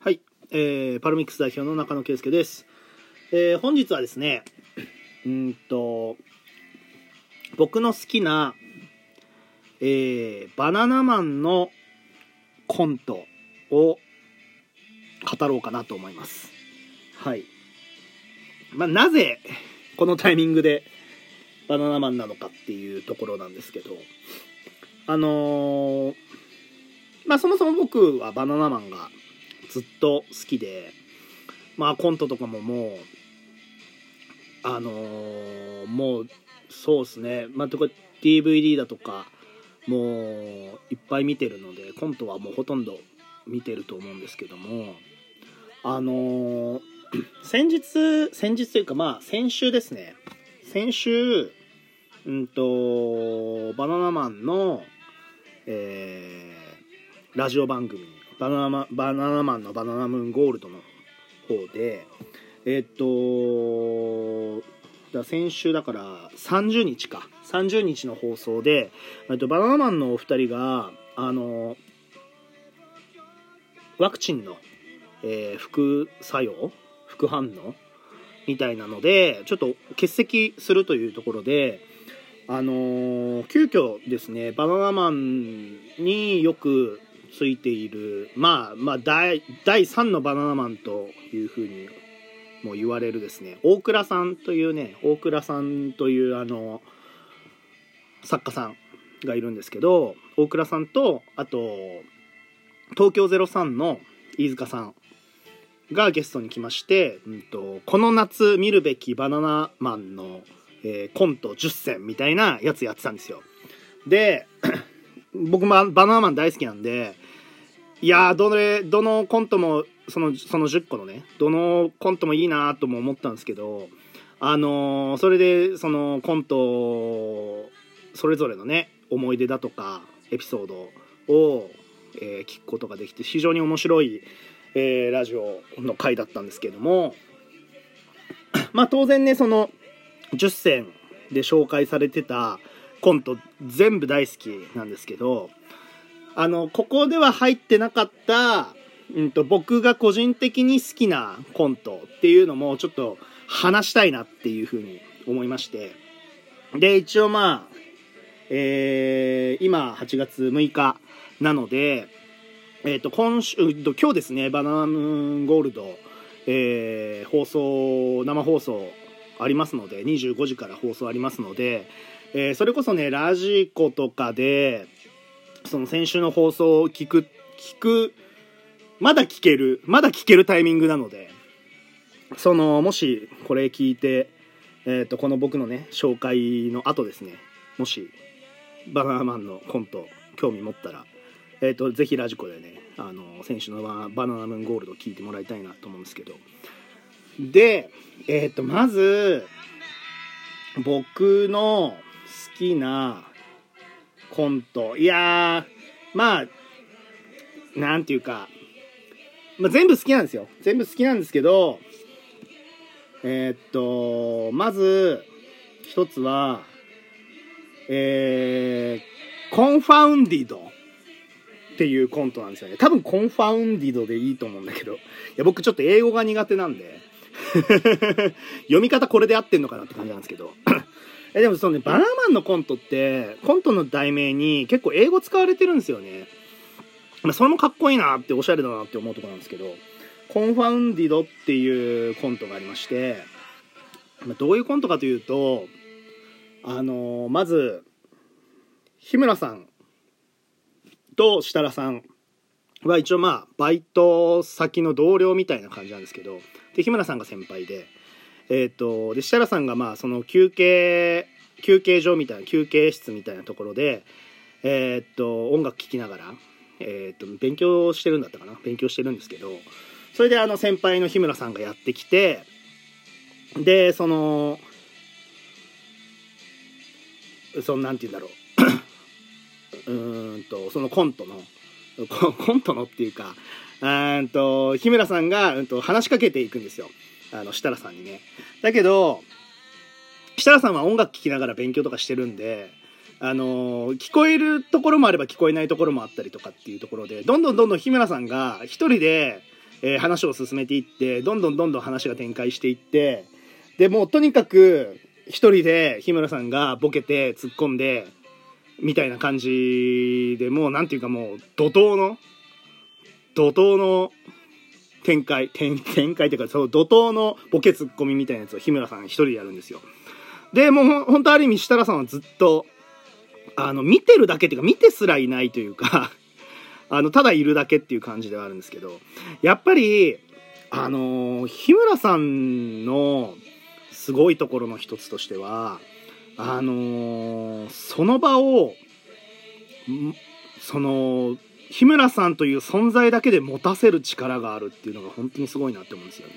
はい、えー、パルミックス代表の中野圭介です。えー、本日はですね、うんと、僕の好きな、えー、バナナマンのコントを語ろうかなと思います。はい。まあ、なぜ、このタイミングでバナナマンなのかっていうところなんですけど、あのーまあそもそも僕はバナナマンがずっと好きでまあコントとかももうあのーもうそうですね。まあとか DVD だとかもういっぱい見てるのでコントはもうほとんど見てると思うんですけどもあのー 先日先日というかまあ先週ですね。先週うんとバナナマンのえーラジオ番組にバナナマバナナマンのバナナムーンゴールドの方でえっとだ先週だから30日か。30日の放送でえっとバナナマンのお二人があのワクチンの、えー副作用副反応みたいなのでちょっと欠席するというところであのー急遽ですねバナナマンによくついている。まあまあ第第3のバナナマンというふうにも言われるですね。大倉さんというね大倉さんというあの作家さんがいるんですけど大倉さんとあと東京03の飯塚さんがゲストに来まして、うん、とこの夏見るべきバナナマンの、えーコント10選みたいなやつやってたんですよ。で僕もバナナマン大好きなんでいやどれどのコントもそのその10個のねどのコントもいいなとも思ったんですけどあのーそれでそのコントそれぞれのね思い出だとかエピソードを、えー聞くことができて非常に面白い、えーラジオの回だったんですけどもまあ当然ねその10選で紹介されてたコント全部大好きなんですけどあのここでは入ってなかった、うん、と僕が個人的に好きなコントっていうのもちょっと話したいなっていうふうに思いまして。で一応まあ、えー今8月6日なのでえっ、と今週今日ですね「バナナムーンゴールド」えー放送生放送ありますので25時から放送ありますので、えーそれこそねラジコとかでその先週の放送を聞く聞くまだ聞けるまだ聞けるタイミングなのでそのもしこれ聞いて、えー、とこの僕のね紹介の後ですねもしバナナマンのコント興味持ったら、えー、とぜひラジコでねあの先週のバナナムーンゴールドを聞いてもらいたいなと思うんですけど。でえっ、とまず僕のきなコント。いやまあなんていうか、まあ、全部好きなんですよ。全部好きなんですけどえーっとまず一つはえー、コンファウンディドっていうコントなんですよね。多分コンファウンディドでいいと思うんだけど。いや僕ちょっと英語が苦手なんで。読み方これで合ってんのかなって感じなんですけど。えでもそのねバナナマンのコントってコントの題名に結構英語使われてるんですよね。まあそれもかっこいいなっておしゃれだなって思うところなんですけどコンファウンディドっていうコントがありまして、まあ、どういうコントかというとあのーまず日村さんと設楽さんは一応まあバイト先の同僚みたいな感じなんですけどで日村さんが先輩でえっ、とで設楽さんがまあその休憩休憩所みたいな休憩室みたいなところでえっ、と音楽聴きながらえっ、と勉強してるんだったかな？勉強してるんですけどそれであの先輩の日村さんがやってきてでそのそのなんて言うんだろう。うんとそのコントのコントのっていうかうんと日村さんが、うん、と話しかけていくんですよ。あの設楽さんにね。だけど設楽さんは音楽聴きながら勉強とかしてるんであの聞こえるところもあれば聞こえないところもあったりとかっていうところでどんどんどんどん日村さんが一人でえー話を進めていってどんどんどんどん話が展開していってでもうとにかく一人で日村さんがボケて突っ込んでみたいな感じでもうなんていうかもう怒涛の怒涛の展開展展開というかそう怒涛のボケツッコミみたいなやつを日村さん一人でやるんですよ。でもうほん本当ある意味設楽さんはずっとあの見てるだけっていうか見てすらいないというか あのただいるだけっていう感じではあるんですけどやっぱりあの日村さんのすごいところの一つとしてはあのその場をその日村さんという存在だけで持たせる力があるっていうのが本当にすごいなって思うんですよね。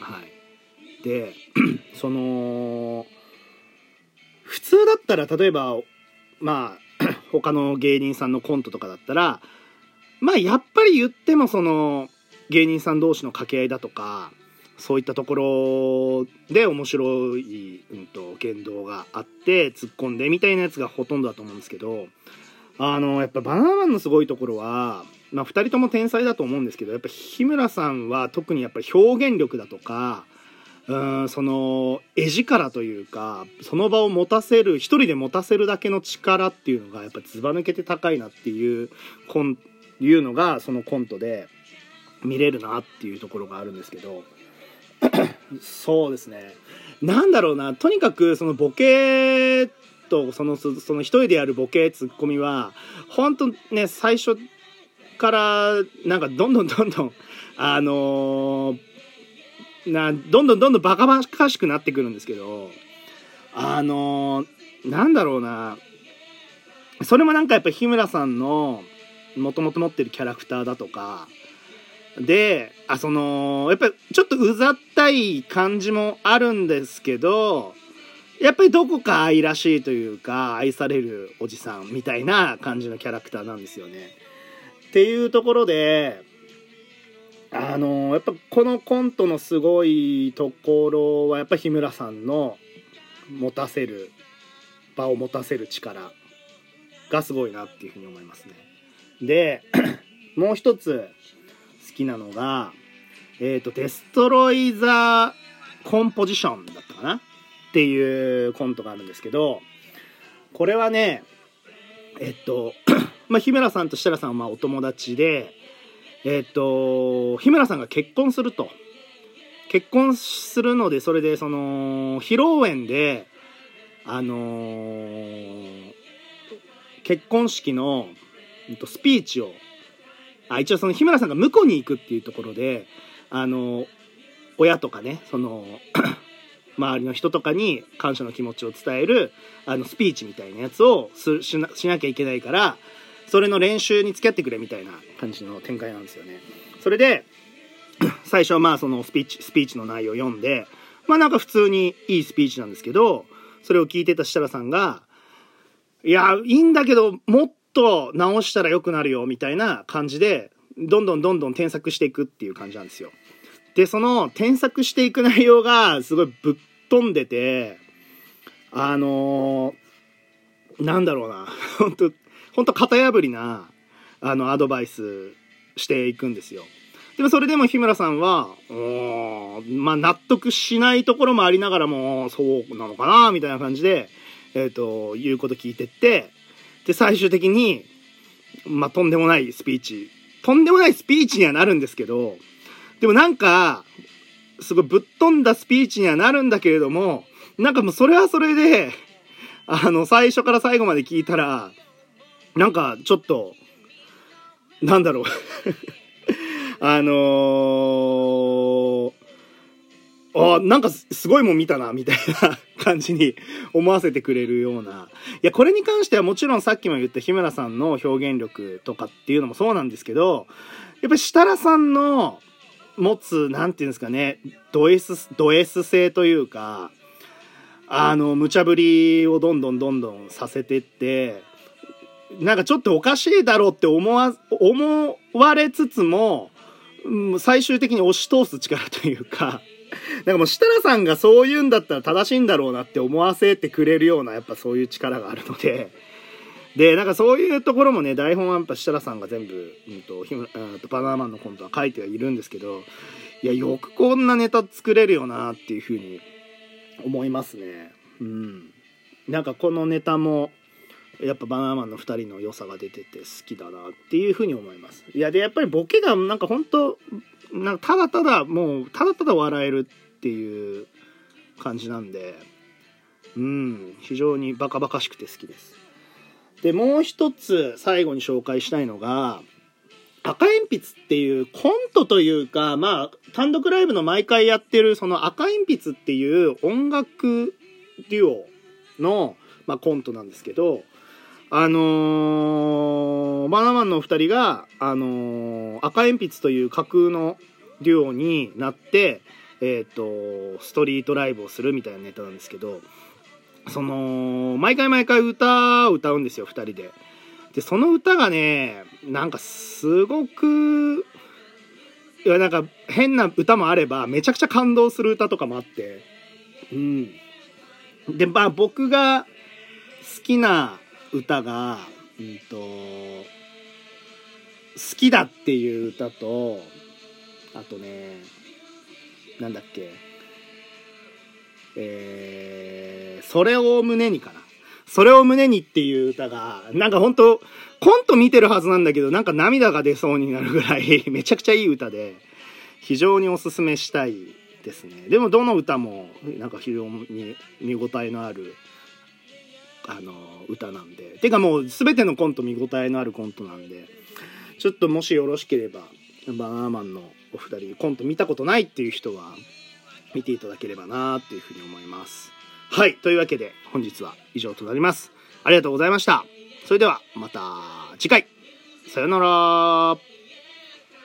はい、で その普通だったら例えばまあ 他の芸人さんのコントとかだったらまあやっぱり言ってもその芸人さん同士の掛け合いだとかそういったところで面白い、うん、と言動があって突っ込んでみたいなやつがほとんどだと思うんですけどあのやっぱバナナマンのすごいところは、まあ、2人とも天才だと思うんですけどやっぱ日村さんは特にやっぱり表現力だとかうんその絵力というかその場を持たせる一人で持たせるだけの力っていうのがやっぱずば抜けて高いなっていうコンいうのがそのコントで見れるなっていうところがあるんですけど。そうですね。なんだろうな。とにかくそのボケとそのその一人でやるボケツッコミは本当ね最初からなんかどんどんどんどんあのーなどんどんどんどんバカバカしくなってくるんですけどあのーなんだろうなそれもなんかやっぱ日村さんのもともと持ってるキャラクターだとかであそのやっぱりちょっとうざったい感じもあるんですけどやっぱりどこか愛らしいというか愛されるおじさんみたいな感じのキャラクターなんですよね。っていうところであのやっぱこのコントのすごいところはやっぱ日村さんの持たせる場を持たせる力がすごいなっていうふうに思いますね。で もう一つ好きなのがえっ、と「デストロイ・ザー・コンポジション」だったかなっていうコントがあるんですけどこれはねえっと まあ日村さんと設楽さんはまあお友達でえっと日村さんが結婚すると。結婚するのでそれでその披露宴であのー結婚式のうんとスピーチをあ一応その日村さんが婿に行くっていうところであの親とかねその周りの人とかに感謝の気持ちを伝えるあのスピーチみたいなやつをすしなしなきゃいけないからそれの練習に付き合ってくれみたいな感じの展開なんですよね。それで 最初はまあそのスピーチスピーチの内容を読んでまあなんか普通にいいスピーチなんですけどそれを聞いてた設楽さんが「いやいいんだけどもっと直したら良くなるよ」みたいな感じでどんどんどんどん添削していくっていう感じなんですよ。でその添削していく内容がすごいぶっ飛んでてあのーなんだろうな本当本当型破りなあのアドバイスしていくんですよ。でもそれでも日村さんは、まあ納得しないところもありながらも、そうなのかなみたいな感じで、えっ、と、言うこと聞いてって、で、最終的に、まあとんでもないスピーチ。とんでもないスピーチにはなるんですけど、でもなんか、すごいぶっ飛んだスピーチにはなるんだけれども、なんかもうそれはそれで、あの、最初から最後まで聞いたら、なんかちょっと、なんだろう。あのー、あなんかすごいもん見たな、みたいな感じに思わせてくれるような。いや、これに関してはもちろんさっきも言った日村さんの表現力とかっていうのもそうなんですけど、やっぱり設楽さんの持つ、なんていうんですかね、ド S、ド S 性というか、あの、無茶ぶりをどんどんどんどんさせてって、なんかちょっとおかしいだろうって思わ、思われつつも、最終的に押し通す力というか、なんかもう設楽さんがそう言うんだったら正しいんだろうなって思わせてくれるような、やっぱそういう力があるので、でなんかそういうところもね台本はやっぱ設楽さんが全部、うんと、日村とバナナマンのコントは書いてはいるんですけどいやよくこんなネタ作れるよなっていうふうに思いますね。うん。なんかこのネタもやっぱバナナマンの2人の良さが出てて好きだなっていうふうに思います。いやでやっぱりボケがなんか本当なんかただただもうただただ笑えるっていう感じなんでうん。非常にバカバカしくて好きです。でもう一つ最後に紹介したいのが赤鉛筆っていうコントというかまあ単独ライブの毎回やってるその赤鉛筆っていう音楽デュオの、まあ、コントなんですけどあのー、バナナマンのお二人が、あのー、赤鉛筆という架空のデュオになって、えっ、ー、と、ストリートライブをするみたいなネタなんですけど、その、毎回毎回歌を歌うんですよ、2人で。で、その歌がね、なんかすごく、いや、なんか変な歌もあれば、めちゃくちゃ感動する歌とかもあって、うん。で、まあ僕が好きな歌が、うんと、好きだっていう歌と、あとね、なんだっけ、えー、それを胸にかな。それを胸にっていう歌が、なんかほんと、コント見てるはずなんだけど、なんか涙が出そうになるぐらい、めちゃくちゃいい歌で、非常におすすめしたいですね。でもどの歌も、なんか非常に見応えのある、あの、歌なんで。てかもう全てのコント見応えのあるコントなんで、ちょっともしよろしければ、バナナマンのお二人コント見たことないっていう人は見ていただければなというふうに思います。はいというわけで本日は以上となります。ありがとうございました。それではまた次回。さよなら。